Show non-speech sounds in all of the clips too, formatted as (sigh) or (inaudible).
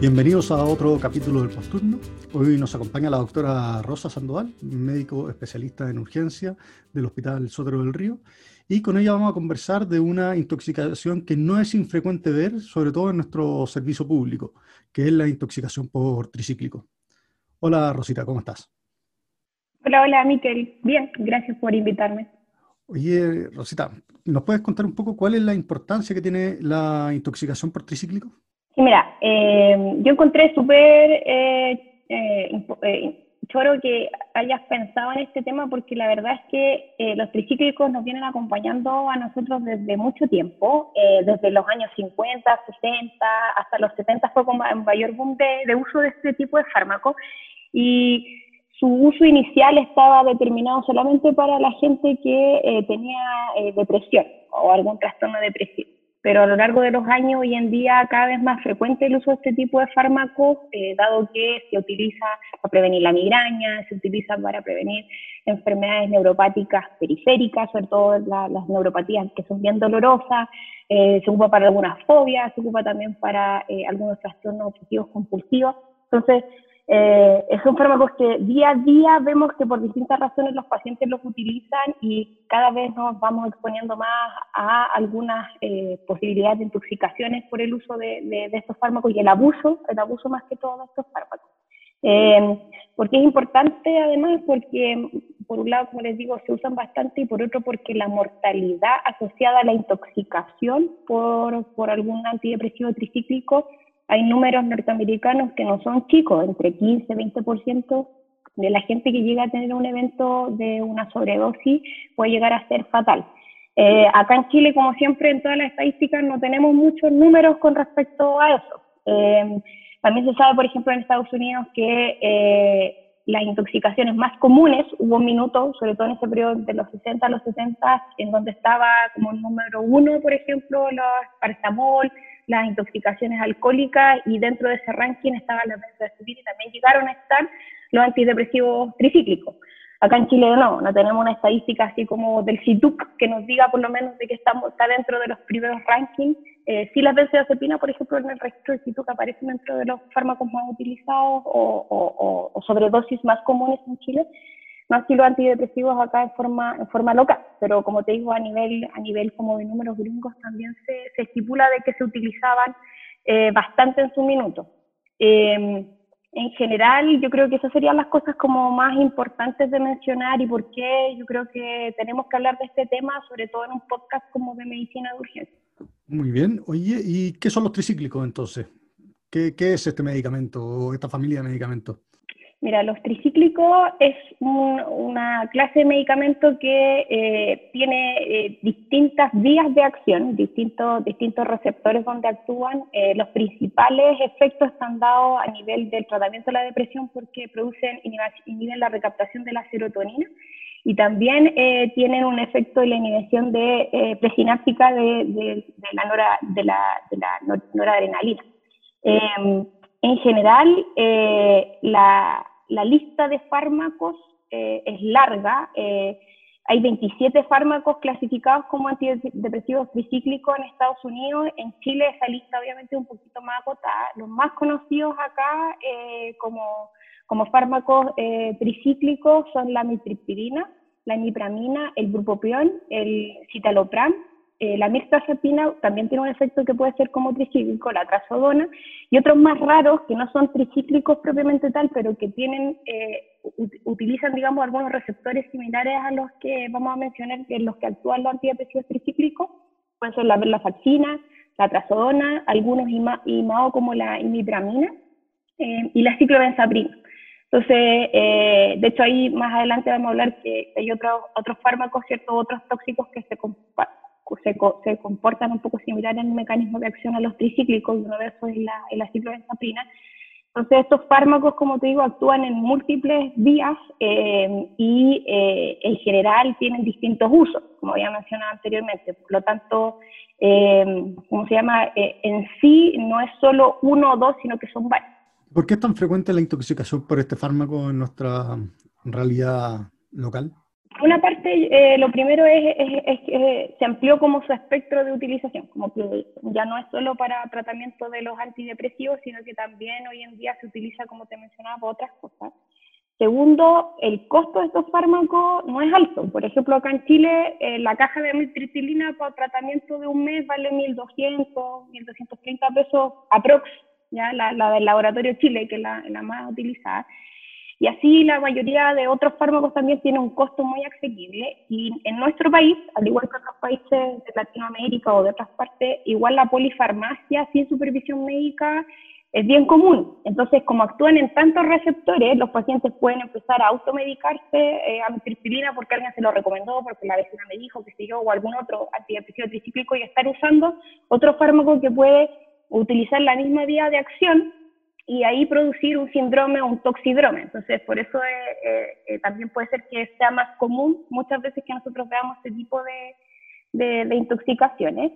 Bienvenidos a otro capítulo del Posturno. Hoy nos acompaña la doctora Rosa Sandoval, médico especialista en urgencia del Hospital Sotero del Río, y con ella vamos a conversar de una intoxicación que no es infrecuente ver, sobre todo en nuestro servicio público, que es la intoxicación por tricíclico. Hola Rosita, ¿cómo estás? Hola, hola Miquel. Bien, gracias por invitarme. Oye, Rosita, ¿nos puedes contar un poco cuál es la importancia que tiene la intoxicación por tricíclico? Sí, mira, eh, yo encontré súper eh, eh, choro que hayas pensado en este tema porque la verdad es que los tricíclicos nos vienen acompañando a nosotros desde mucho tiempo, desde los años 50, 60, hasta los 70 fue como un mayor boom de, uso de este tipo de fármacos. Y su uso inicial estaba determinado solamente para la gente que tenía depresión o algún trastorno depresivo pero a lo largo de los años hoy en día cada vez más frecuente el uso de este tipo de fármacos, eh, dado que se utiliza para prevenir la migraña, se utiliza para prevenir enfermedades neuropáticas periféricas, sobre todo las neuropatías que son bien dolorosas, eh, se ocupa para algunas fobias, se ocupa también para eh, algunos trastornos obsesivos compulsivos. Entonces, eh, son fármacos que día a día vemos que por distintas razones los pacientes los utilizan y cada vez nos vamos exponiendo más a algunas eh, posibilidades de intoxicaciones por el uso de, estos fármacos y el abuso, el abuso más que todo de estos fármacos. Eh, porque es importante además porque por un lado, como les digo, se usan bastante y por otro porque la mortalidad asociada a la intoxicación por, por algún antidepresivo tricíclico hay números norteamericanos que no son chicos, entre 15 y 20% de la gente que llega a tener un evento de una sobredosis puede llegar a ser fatal. Eh, acá en Chile, como siempre, en todas las estadísticas no tenemos muchos números con respecto a eso. Eh, también se sabe, por ejemplo, en Estados Unidos que eh, las intoxicaciones más comunes, hubo un minuto, sobre todo en ese periodo de los 60 a los 70, en donde estaba como número uno, por ejemplo, los paracetamol, las intoxicaciones alcohólicas y dentro de ese ranking estaban las benzodiazepinas y también llegaron a estar los antidepresivos tricíclicos. Acá en Chile no, no tenemos una estadística así como del CITUC que nos diga por lo menos de que estamos, está dentro de los primeros rankings. Eh, sí las benzodiazepinas, por ejemplo, en el registro del CITUC aparecen dentro de los fármacos más utilizados o, o, o sobredosis más comunes en Chile, más que los antidepresivos acá en forma, en forma local, pero como te digo, a nivel, a nivel como de números gringos también se, se estipula de que se utilizaban eh, bastante en su minuto. Em, en general, yo creo que esas serían las cosas como más importantes de mencionar y por qué yo creo que tenemos que hablar de este tema, sobre todo en un podcast como de medicina de urgencia. Muy bien. Oye, ¿y qué son los tricíclicos entonces? ¿Qué, qué es este medicamento o esta familia de medicamentos? Mira, los tricíclicos es una clase de medicamento que eh, tiene eh, distintas vías de acción, distintos, distintos receptores donde actúan. Eh, los principales efectos están dados a nivel del tratamiento de la depresión porque producen, inhiben la recaptación de la serotonina y también tienen un efecto de la inhibición de, presináptica de, la de, la, de la noradrenalina. Em, en general, la, la lista de fármacos eh, es larga. Eh, hay 27 fármacos clasificados como antidepresivos tricíclicos en Estados Unidos. En Chile esa lista obviamente es un poquito más acotada. Los más conocidos acá eh, como, como, fármacos tricíclicos son la mitriptilina, la imipramina, el bupropión, el citalopram eh, la mirtazapina también tiene un efecto que puede ser como tricíclico, la trazodona, y otros más raros que no son tricíclicos propiamente tal, pero que tienen, eh, utilizan, digamos, algunos receptores similares a los que vamos a mencionar, en los que actúan los antidepresivos tricíclicos, pueden ser la verlafaxina, la trazodona, algunos IMAO como la imipramina eh, y la ciclobenzaprina. Entonces, de hecho, ahí más adelante vamos a hablar que hay otros, otros fármacos, ciertos otros tóxicos que se, se, se, comportan un poco similar en el mecanismo de acción a los tricíclicos, y uno de esos es la, la ciclobenzaprina. Entonces, estos fármacos, como te digo, actúan en múltiples vías eh, y eh, en general tienen distintos usos, como había mencionado anteriormente. Por lo tanto, eh, ¿cómo se llama? Eh, en sí no es solo uno o dos, sino que son varios. ¿Por qué es tan frecuente la intoxicación por este fármaco en nuestra realidad local? Una parte, eh, lo primero es, que se amplió como su espectro de utilización, como que ya no es solo para tratamiento de los antidepresivos, sino que también hoy en día se utiliza, como te mencionaba, para otras cosas. Segundo, el costo de estos fármacos no es alto. Por ejemplo, acá en Chile, eh, la caja de amitriptilina para tratamiento de un mes vale 1.200, 1.230 pesos aprox, ¿ya? La, la, del laboratorio Chile, que es la, la, más utilizada. Y así la mayoría de otros fármacos también tienen un costo muy asequible. Y en nuestro país, al igual que otros países de Latinoamérica o de otras partes, igual la polifarmacia sin supervisión médica es bien común. Entonces, como actúan en tantos receptores, los pacientes pueden empezar a automedicarse eh, amitriptilina porque alguien se lo recomendó, porque la vecina me dijo, que sé yo, o algún otro antidepresivo tricíclico y estar usando otro fármaco que puede utilizar la misma vía de acción y ahí producir un síndrome o un toxidrome. Entonces, por eso eh, eh, también puede ser que sea más común muchas veces que nosotros veamos este tipo de, de intoxicaciones.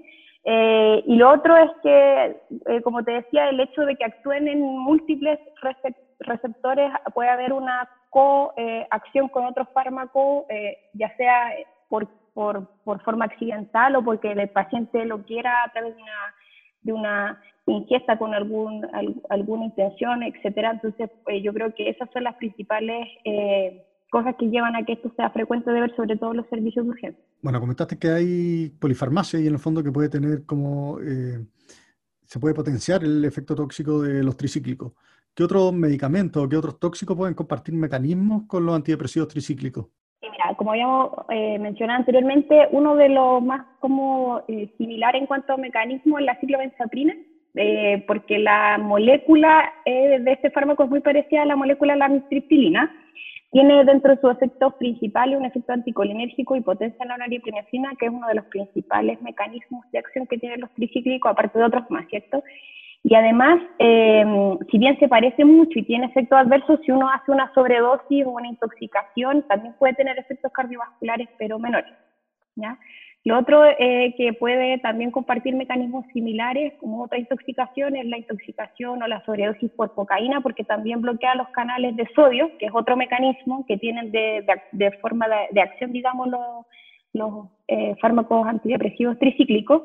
Eh, y lo otro es que, eh, como te decía, el hecho de que actúen en múltiples receptores, puede haber una coacción con otros fármacos, eh, ya sea por, por, por, forma accidental o porque el paciente lo quiera a través de una ingesta con algún, alguna intención, etcétera. Entonces, yo creo que esas son las principales cosas que llevan a que esto sea frecuente de ver, sobre todo los servicios de urgencia. Bueno, comentaste que hay polifarmacia y en el fondo que puede tener como, eh, se puede potenciar el efecto tóxico de los tricíclicos. ¿Qué otros medicamentos o qué otros tóxicos pueden compartir mecanismos con los antidepresivos tricíclicos? mira, como habíamos eh, mencionado anteriormente, uno de los más como eh, similar en cuanto a mecanismo es la ciclobenzaprina, porque la molécula de este fármaco es muy parecida a la molécula de la amitriptilina, tiene dentro de sus efectos principales un efecto anticolinérgico y potencia la noripinefrina, que es uno de los principales mecanismos de acción que tienen los tricíclicos, aparte de otros más, ¿cierto? Y además, eh, si bien se parece mucho y tiene efectos adversos, si uno hace una sobredosis o una intoxicación, también puede tener efectos cardiovasculares, pero menores. ¿ya? Lo otro eh, que puede también compartir mecanismos similares, como otra intoxicación, es la intoxicación o la sobredosis por cocaína, porque también bloquea los canales de sodio, que es otro mecanismo que tienen de, de, forma de, acción, digamos, los, los eh, fármacos antidepresivos tricíclicos.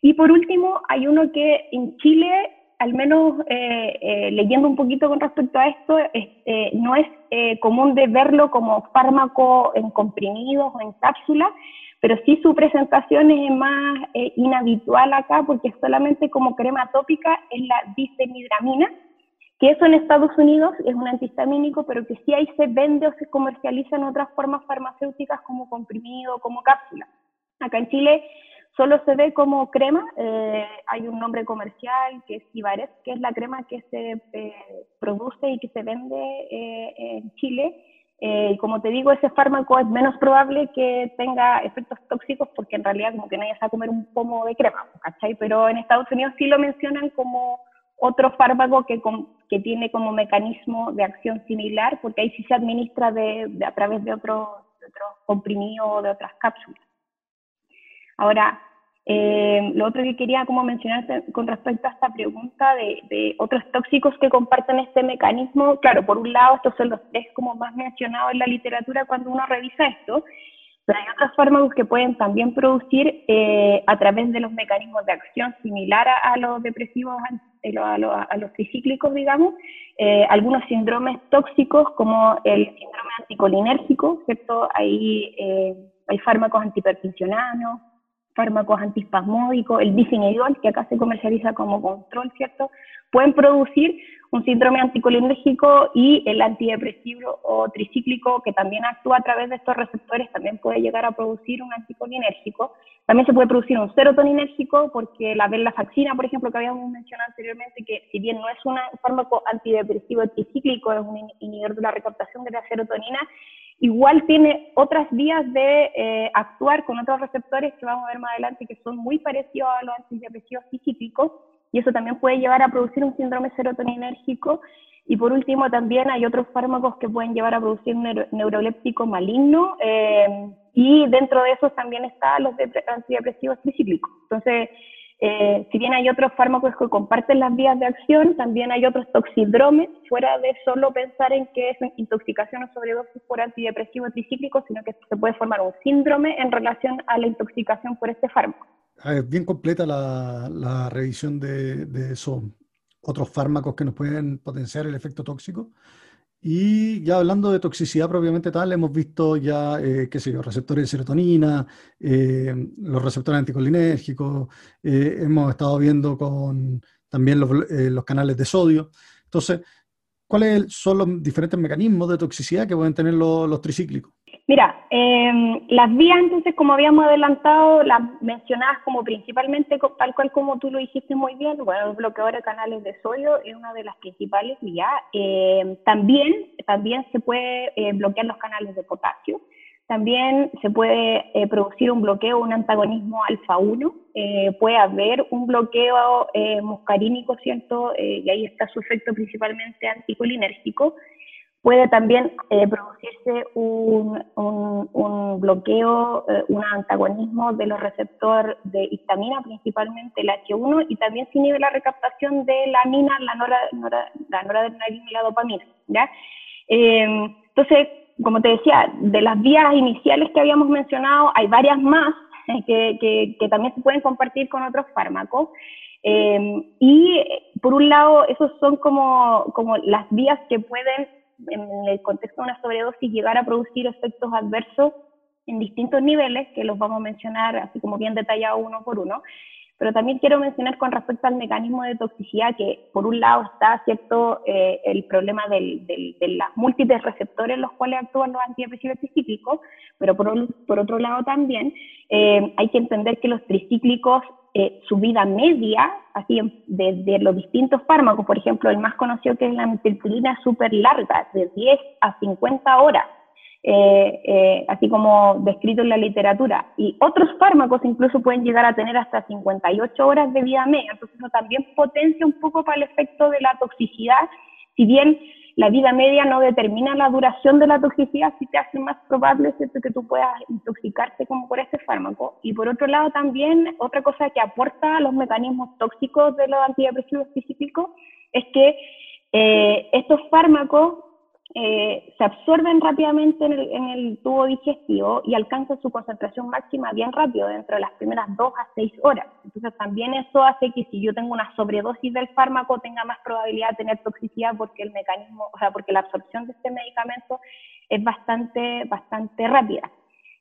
Y por último, hay uno que en Chile, al menos eh, leyendo un poquito con respecto a esto, no es común de verlo como fármaco en comprimidos o en cápsulas, pero sí su presentación es más eh, inhabitual acá porque solamente como crema tópica es la disemidramina, que eso en Estados Unidos es un antihistamínico, pero que sí ahí se vende o se comercializa en otras formas farmacéuticas como comprimido, como cápsula. Acá en Chile solo se ve como crema, eh, hay un nombre comercial que es Ibares, que es la crema que se eh, produce y que se vende en Chile, eh, como te digo, ese fármaco es menos probable que tenga efectos tóxicos porque en realidad como que nadie sabe comer un pomo de crema, ¿cachai? Pero en Estados Unidos sí lo mencionan como otro fármaco que, que tiene como mecanismo de acción similar porque ahí sí se administra de, a través de otros otro comprimidos o de otras cápsulas. Ahora, eh, lo otro que quería como mencionar con respecto a esta pregunta de, otros tóxicos que comparten este mecanismo, claro, por un lado estos son los tres como más mencionados en la literatura cuando uno revisa esto, pero hay otros fármacos que pueden también producir eh, a través de los mecanismos de acción similar a, los depresivos, eh, a, a, los tricíclicos, digamos, algunos síndromes tóxicos como el síndrome anticolinérgico, ¿cierto? Ahí hay fármacos antipertensionanos, fármacos antispasmódicos, el bifenidol, que acá se comercializa como control, ¿cierto? Pueden producir un síndrome anticolinérgico y el antidepresivo o tricíclico, que también actúa a través de estos receptores, también puede llegar a producir un anticolinérgico. También se puede producir un serotoninérgico, porque la venlafaxina, por ejemplo, que habíamos mencionado anteriormente, que si bien no es un fármaco antidepresivo tricíclico, es un inhibidor de la recaptación de la serotonina, Igual tiene otras vías de eh, actuar con otros receptores que vamos a ver más adelante que son muy parecidos a los antidepresivos físicos y eso también puede llevar a producir un síndrome serotoninérgico. Y por último, también hay otros fármacos que pueden llevar a producir un neuroléptico maligno eh, y dentro de esos también están los antidepresivos tricíclicos. Entonces, eh, si bien hay otros fármacos que comparten las vías de acción, también hay otros toxidromes, fuera de solo pensar en que es intoxicación o sobredosis por antidepresivo tricíclico, sino que se puede formar un síndrome en relación a la intoxicación por este fármaco. Ah, bien completa la, revisión de, de, esos otros fármacos que nos pueden potenciar el efecto tóxico. Y ya hablando de toxicidad propiamente tal, hemos visto ya, eh, qué sé yo, receptores de serotonina, eh, los receptores anticolinérgicos, eh, hemos estado viendo con también los, canales de sodio. Entonces, ¿cuáles son los diferentes mecanismos de toxicidad que pueden tener los tricíclicos? Mira, em, las vías entonces, como habíamos adelantado, las mencionadas como principalmente, tal cual como tú lo dijiste muy bien, bueno, el bloqueador de canales de sodio es una de las principales vías. Em, también, también se puede eh, bloquear los canales de potasio. También se puede eh, producir un bloqueo, un antagonismo alfa-1. Eh, puede haber un bloqueo muscarínico, ¿cierto? y ahí está su efecto principalmente anticolinérgico puede también eh, producirse un, un, bloqueo, eh, un antagonismo de los receptores de histamina, principalmente el H1, y también se inhibe la recaptación de la amina, la, nora, noradrenalina y la dopamina. ¿ya? Em, entonces, como te decía, de las vías iniciales que habíamos mencionado, hay varias más (laughs) que, que, también se pueden compartir con otros fármacos. Em, y por un lado, esos son como, como las vías que pueden en el contexto de una sobredosis llegar a producir efectos adversos en distintos niveles, que los vamos a mencionar así como bien detallado uno por uno. Pero también quiero mencionar con respecto al mecanismo de toxicidad, que por un lado está cierto eh, el problema del, de los múltiples receptores en los cuales actúan los antidepresivos tricíclicos, pero por, por otro lado también eh, hay que entender que los tricíclicos eh, su vida media, así de, los distintos fármacos, por ejemplo, el más conocido que es la metilpilina es súper larga, de 10 a 50 horas, eh, eh, así como descrito en la literatura. Y otros fármacos incluso pueden llegar a tener hasta 58 horas de vida media, entonces eso también potencia un poco para el efecto de la toxicidad, si bien la vida media no determina la duración de la toxicidad, si te hace más probable que tú puedas intoxicarte como por este fármaco. Y por otro lado también, otra cosa que aporta a los mecanismos tóxicos de los antidepresivos específicos es que eh, estos fármacos eh, se absorben rápidamente en el, tubo digestivo y alcanzan su concentración máxima bien rápido, dentro de las primeras dos a seis horas. Entonces también eso hace que si yo tengo una sobredosis del fármaco tenga más probabilidad de tener toxicidad porque el mecanismo, o sea, porque la absorción de este medicamento es bastante, bastante rápida.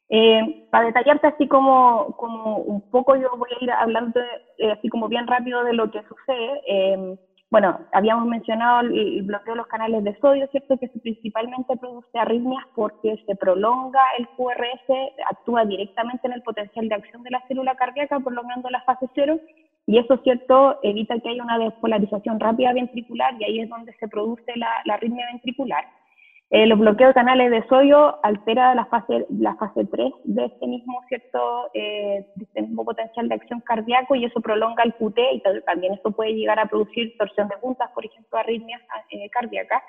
Eh, para detallarte así como, como un poco, yo voy a ir hablando eh, así como bien rápido de lo que sucede bueno, habíamos mencionado el, bloqueo de los canales de sodio, ¿cierto? Que principalmente produce arritmias porque se prolonga el QRS, actúa directamente en el potencial de acción de la célula cardíaca, prolongando la fase cero, y eso, ¿cierto?, evita que haya una despolarización rápida ventricular y ahí es donde se produce la, la arritmia ventricular. Eh, los bloqueos de canales de sodio altera la fase, la fase 3 de este mismo, ¿cierto? Eh, este potencial de acción cardíaco y eso prolonga el QT y también esto puede llegar a producir torsión de puntas, por ejemplo, arritmias eh, cardíacas.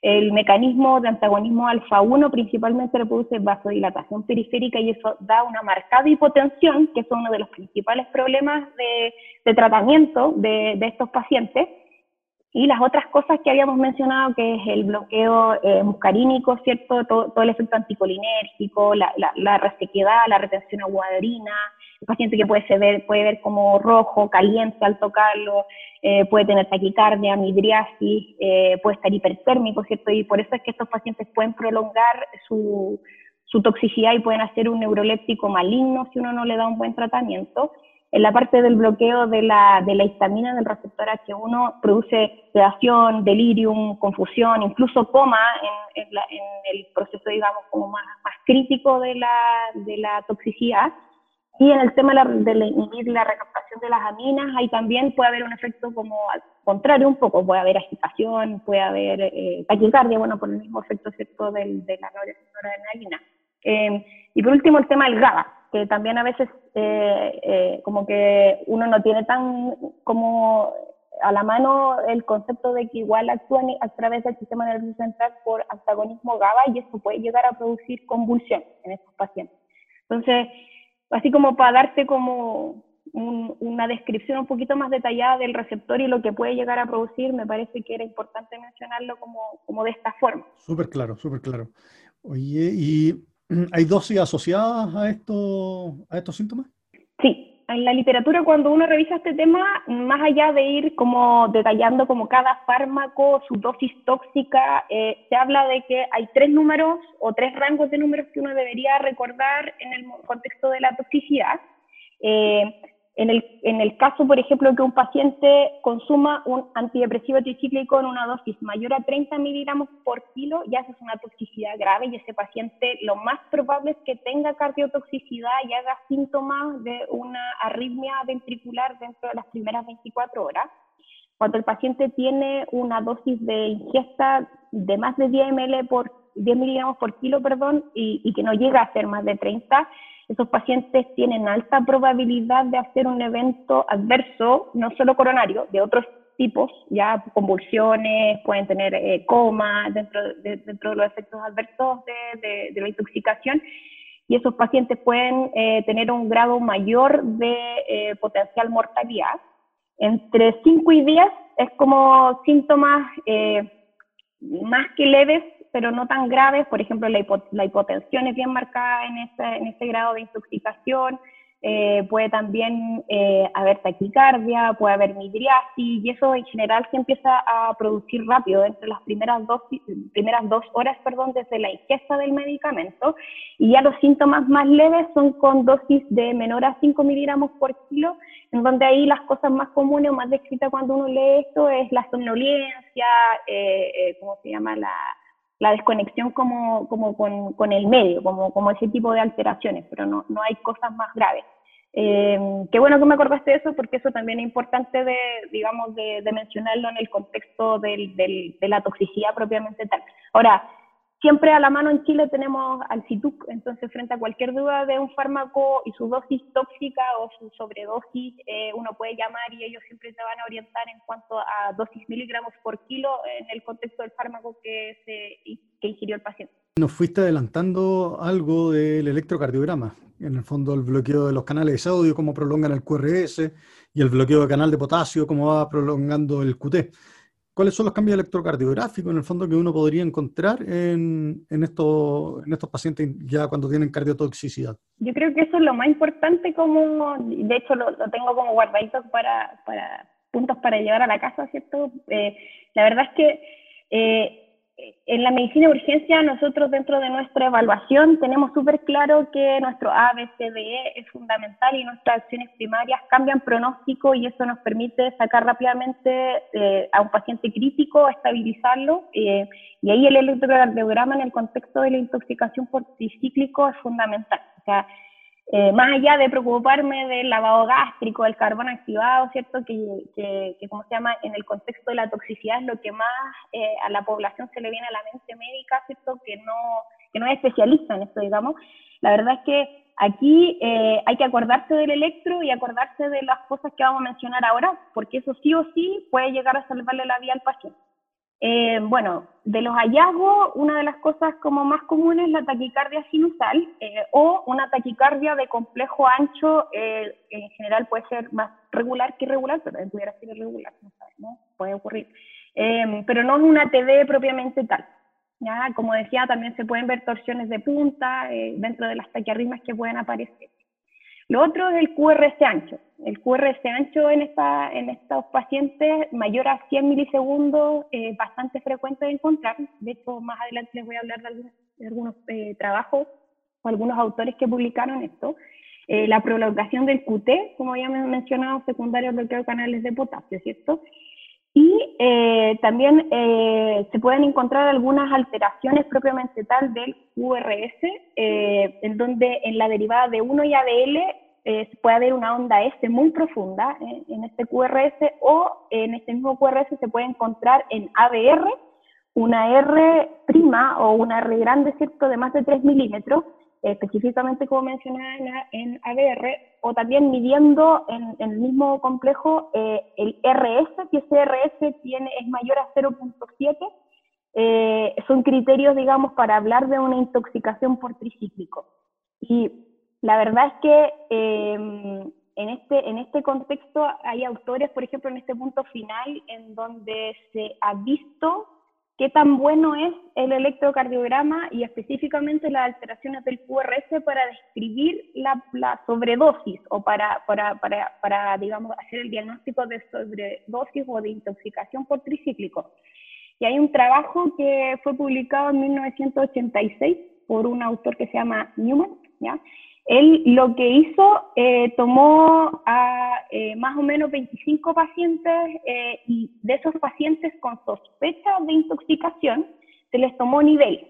El mecanismo de antagonismo alfa-1 principalmente reproduce vasodilatación periférica y eso da una marcada hipotensión, que es uno de los principales problemas de, tratamiento de estos pacientes. Y las otras cosas que habíamos mencionado, que es el bloqueo eh, muscarínico, ¿cierto? Todo, el efecto anticolinérgico, la, la, resequedad, la retención aguaderina, el paciente que puede ver, puede ver como rojo, caliente al tocarlo, eh, puede tener taquicardia, midriasis, eh, puede estar hipertérmico, ¿cierto? Y por eso es que estos pacientes pueden prolongar su, su toxicidad y pueden hacer un neuroléptico maligno si uno no le da un buen tratamiento en la parte del bloqueo de la, de la histamina del receptor H1 produce sedación, delirium, confusión, incluso coma en, en, el proceso, digamos, como más, más crítico de la, de la toxicidad. Y en el tema de, la, inhibir la recaptación de las aminas, ahí también puede haber un efecto como al contrario un poco, puede haber agitación, puede haber eh, taquicardia, bueno, por el mismo efecto ¿cierto? Del, de la noradrenalina. Eh, y por último, el tema del GABA, que también a veces eh, eh, como que uno no tiene tan como a la mano el concepto de que igual actúan a través del sistema nervioso central por antagonismo GABA y esto puede llegar a producir convulsión en estos pacientes. Entonces, así como para darte como una descripción un poquito más detallada del receptor y lo que puede llegar a producir, me parece que era importante mencionarlo como, como de esta forma. Súper claro, súper claro. Oye, ¿y hay dosis asociadas a, esto, a estos síntomas? Sí, en la literatura cuando uno revisa este tema, más allá de ir como detallando como cada fármaco, su dosis tóxica, eh, se habla de que hay tres números o tres rangos de números que uno debería recordar en el contexto de la toxicidad. Eh, en el, en el caso, por ejemplo, que un paciente consuma un antidepresivo tricíclico en una dosis mayor a 30 miligramos por kilo, ya es una toxicidad grave y ese paciente lo más probable es que tenga cardiotoxicidad y haga síntomas de una arritmia ventricular dentro de las primeras 24 horas. Cuando el paciente tiene una dosis de ingesta de más de 10 ml por 10 miligramos por kilo, perdón, y, y que no llega a ser más de 30, esos pacientes tienen alta probabilidad de hacer un evento adverso, no solo coronario, de otros tipos, ya convulsiones, pueden tener eh, coma dentro de, dentro de los efectos adversos de, de, la intoxicación, y esos pacientes pueden eh, tener un grado mayor de eh, potencial mortalidad. Entre 5 y 10 es como síntomas más que leves pero no tan graves. Por ejemplo, la, hipotensión es bien marcada en este, en grado de intoxicación. Eh, puede también eh, haber taquicardia, puede haber midriasis, y eso en general se empieza a producir rápido, entre las primeras dos, primeras dos horas perdón, desde la ingesta del medicamento. Y ya los síntomas más leves son con dosis de menor a 5 miligramos por kilo, en donde ahí las cosas más comunes o más descritas cuando uno lee esto es la somnolencia, eh, ¿cómo se llama? La, la desconexión como, como con, con, el medio, como, como ese tipo de alteraciones, pero no, no hay cosas más graves. Eh, qué bueno que me acordaste de eso, porque eso también es importante de, digamos, de, de mencionarlo en el contexto del, del, de la toxicidad propiamente tal. Ahora, siempre a la mano en Chile tenemos al CITUC, entonces frente a cualquier duda de un fármaco y su dosis tóxica o su sobredosis, eh, uno puede llamar y ellos siempre te van a orientar en cuanto a dosis miligramos por kilo en el contexto del fármaco que, se, que ingirió el paciente. Nos fuiste adelantando algo del electrocardiograma, en el fondo el bloqueo de los canales de sodio, cómo prolongan el QRS, y el bloqueo de canal de potasio, cómo va prolongando el QT. ¿Cuáles son los cambios electrocardiográficos en el fondo que uno podría encontrar en, en, estos, en estos pacientes ya cuando tienen cardiotoxicidad? Yo creo que eso es lo más importante, como de hecho lo, tengo como guardadito para, para, puntos para llevar a la casa, ¿cierto? Eh, la verdad es que eh, en la medicina de urgencia, nosotros dentro de nuestra evaluación tenemos súper claro que nuestro ABCDE es fundamental y nuestras acciones primarias cambian pronóstico y eso nos permite sacar rápidamente eh, a un paciente crítico, estabilizarlo eh, y ahí el electrocardiograma en el contexto de la intoxicación por tricíclico es fundamental. O sea, eh, más allá de preocuparme del lavado gástrico, del carbón activado, ¿cierto? Que, que, que, como se llama, en el contexto de la toxicidad es lo que más eh, a la población se le viene a la mente médica, ¿cierto? Que no, que no es especialista en esto, digamos. La verdad es que aquí eh, hay que acordarse del electro y acordarse de las cosas que vamos a mencionar ahora, porque eso sí o sí puede llegar a salvarle la vida al paciente. Eh, bueno, de los hallazgos, una de las cosas como más comunes es la taquicardia sinusal eh, o una taquicardia de complejo ancho, eh, en general puede ser más regular que irregular, pero pudiera ser irregular, no, puede ocurrir. pero no es una TD propiamente tal. ¿ya? Como decía, también se pueden ver torsiones de punta dentro de las taquiarritmias que pueden aparecer. Lo otro es el QRS ancho. El QRS ancho en, esta, en estos pacientes mayor a 100 milisegundos bastante frecuente de encontrar. De hecho, más adelante les voy a hablar de algunos, eh, trabajos o algunos autores que publicaron esto. Eh, la prolongación del QT, como ya me mencionado, secundario bloqueo de canales de potasio, ¿cierto? Y eh, también se pueden encontrar algunas alteraciones propiamente tal del QRS, en donde en la derivada de 1 y ADL eh, puede haber una onda S muy profunda eh, en este QRS o en este mismo QRS se puede encontrar en ABR una R prima o una R grande, ¿cierto?, de más de 3 milímetros, específicamente como mencionaba en, ABR, o también midiendo en, el mismo complejo eh, el RS, que ese RS tiene, es mayor a 0.7, son criterios, digamos, para hablar de una intoxicación por tricíclico. Y La verdad es que em, en, este, en este contexto hay autores, por ejemplo, en este punto final, en donde se ha visto qué tan bueno es el electrocardiograma y específicamente las alteraciones del QRS para describir la, sobredosis o para, hacer el diagnóstico de sobredosis o de intoxicación por tricíclico. Y hay un trabajo que fue publicado en 1986 por un autor que se llama Newman, ¿ya? Él lo que hizo, eh, tomó a eh, más o menos 25 pacientes eh, y de esos pacientes con sospecha de intoxicación, se les tomó nivel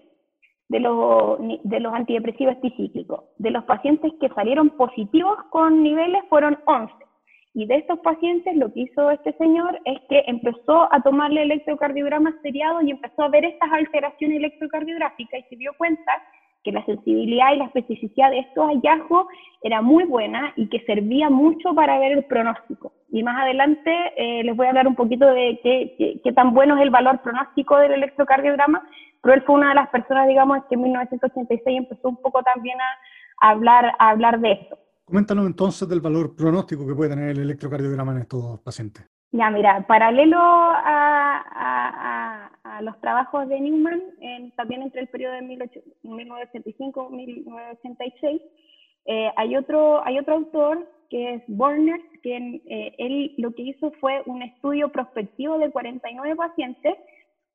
de los, de los antidepresivos tricíclicos. De los pacientes que salieron positivos con niveles fueron 11. Y de estos pacientes lo que hizo este señor es que empezó a tomarle electrocardiograma seriado y empezó a ver estas alteraciones electrocardiográficas y se dio cuenta que la sensibilidad y la especificidad de estos hallazgos era muy buena y que servía mucho para ver el pronóstico. Y más adelante eh, les voy a hablar un poquito de qué, qué, tan bueno es el valor pronóstico del electrocardiograma, pero él fue una de las personas, digamos, que en 1986 empezó un poco también a, hablar, a hablar de esto. Coméntanos entonces del valor pronóstico que puede tener el electrocardiograma en estos pacientes. Ya, mira, paralelo a, los trabajos de Newman, también entre el periodo de 1985 1986, eh, hay, otro, hay otro autor que es Borner, que eh, él lo que hizo fue un estudio prospectivo de 49 pacientes,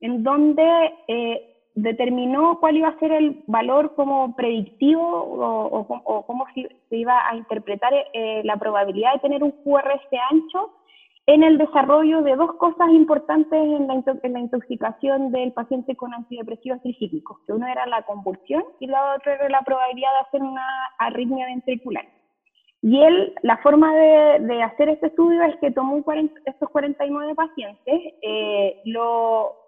en donde eh, determinó cuál iba a ser el valor como predictivo o, cómo se, iba a interpretar la probabilidad de tener un QRS ancho en el desarrollo de dos cosas importantes en la, intoxicación del paciente con antidepresivos tricíclicos, que uno era la convulsión y la otra era la probabilidad de hacer una arritmia ventricular. Y él, la forma de, hacer este estudio es que tomó estos 49 pacientes, eh,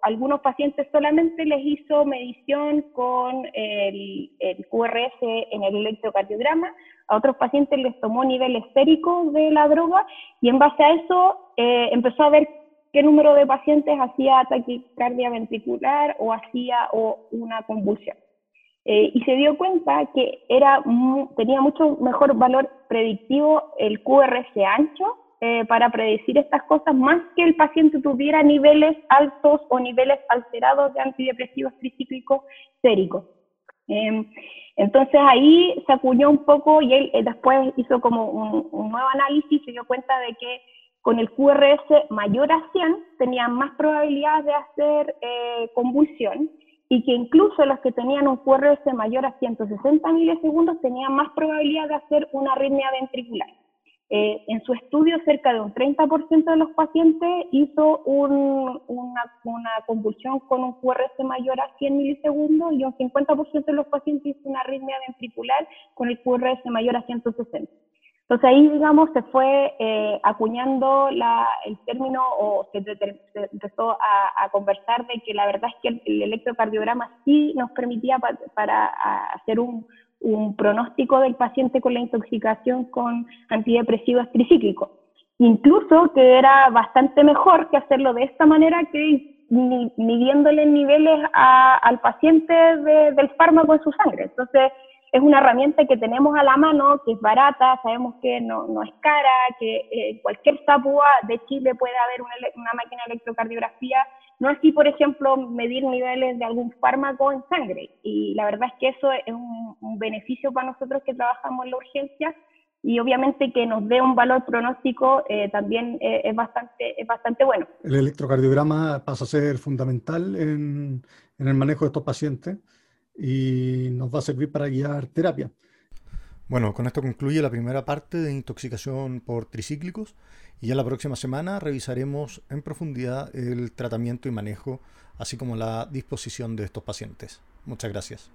algunos pacientes solamente les hizo medición con el, el, QRS en el electrocardiograma, a otros pacientes les tomó nivel estérico de la droga y en base a eso eh, empezó a ver qué número de pacientes hacía taquicardia ventricular o hacía o una convulsión. Eh, y se dio cuenta que era, tenía mucho mejor valor predictivo el QRS ancho eh, para predecir estas cosas, más que el paciente tuviera niveles altos o niveles alterados de antidepresivos tricíclicos séricos. Em, entonces ahí se acuñó un poco y él eh, después hizo como un, nuevo análisis y se dio cuenta de que con el QRS mayor a 100 tenían más probabilidades de hacer convulsión y que incluso los que tenían un QRS mayor a 160 milisegundos tenían más probabilidad de hacer una arritmia ventricular. Eh, en su estudio, cerca de un 30% de los pacientes hizo una, una, convulsión con un QRS mayor a 100 milisegundos y un 50% de los pacientes hizo una arritmia ventricular con el QRS mayor a 160. Entonces ahí, digamos, se fue eh, acuñando el término o se, empezó a, conversar de que la verdad es que el, electrocardiograma sí nos permitía para hacer un, pronóstico del paciente con la intoxicación con antidepresivos tricíclicos. Incluso que era bastante mejor que hacerlo de esta manera que midiéndole niveles al paciente del fármaco en su sangre. Entonces, es una herramienta que tenemos a la mano, que es barata, sabemos que no, no es cara, que en eh, cualquier tapúa de Chile puede haber una, una, máquina de electrocardiografía. No así, por ejemplo, medir niveles de algún fármaco en sangre. Y la verdad es que eso es un, beneficio para nosotros que trabajamos en la urgencia y obviamente que nos dé un valor pronóstico eh, también eh, es, bastante, es bastante bueno. El electrocardiograma pasa a ser fundamental en, en el manejo de estos pacientes y nos va a servir para guiar terapia. Bueno, con esto concluye la primera parte de intoxicación por tricíclicos y ya la próxima semana revisaremos en profundidad el tratamiento y manejo, así como la disposición de estos pacientes. Muchas gracias.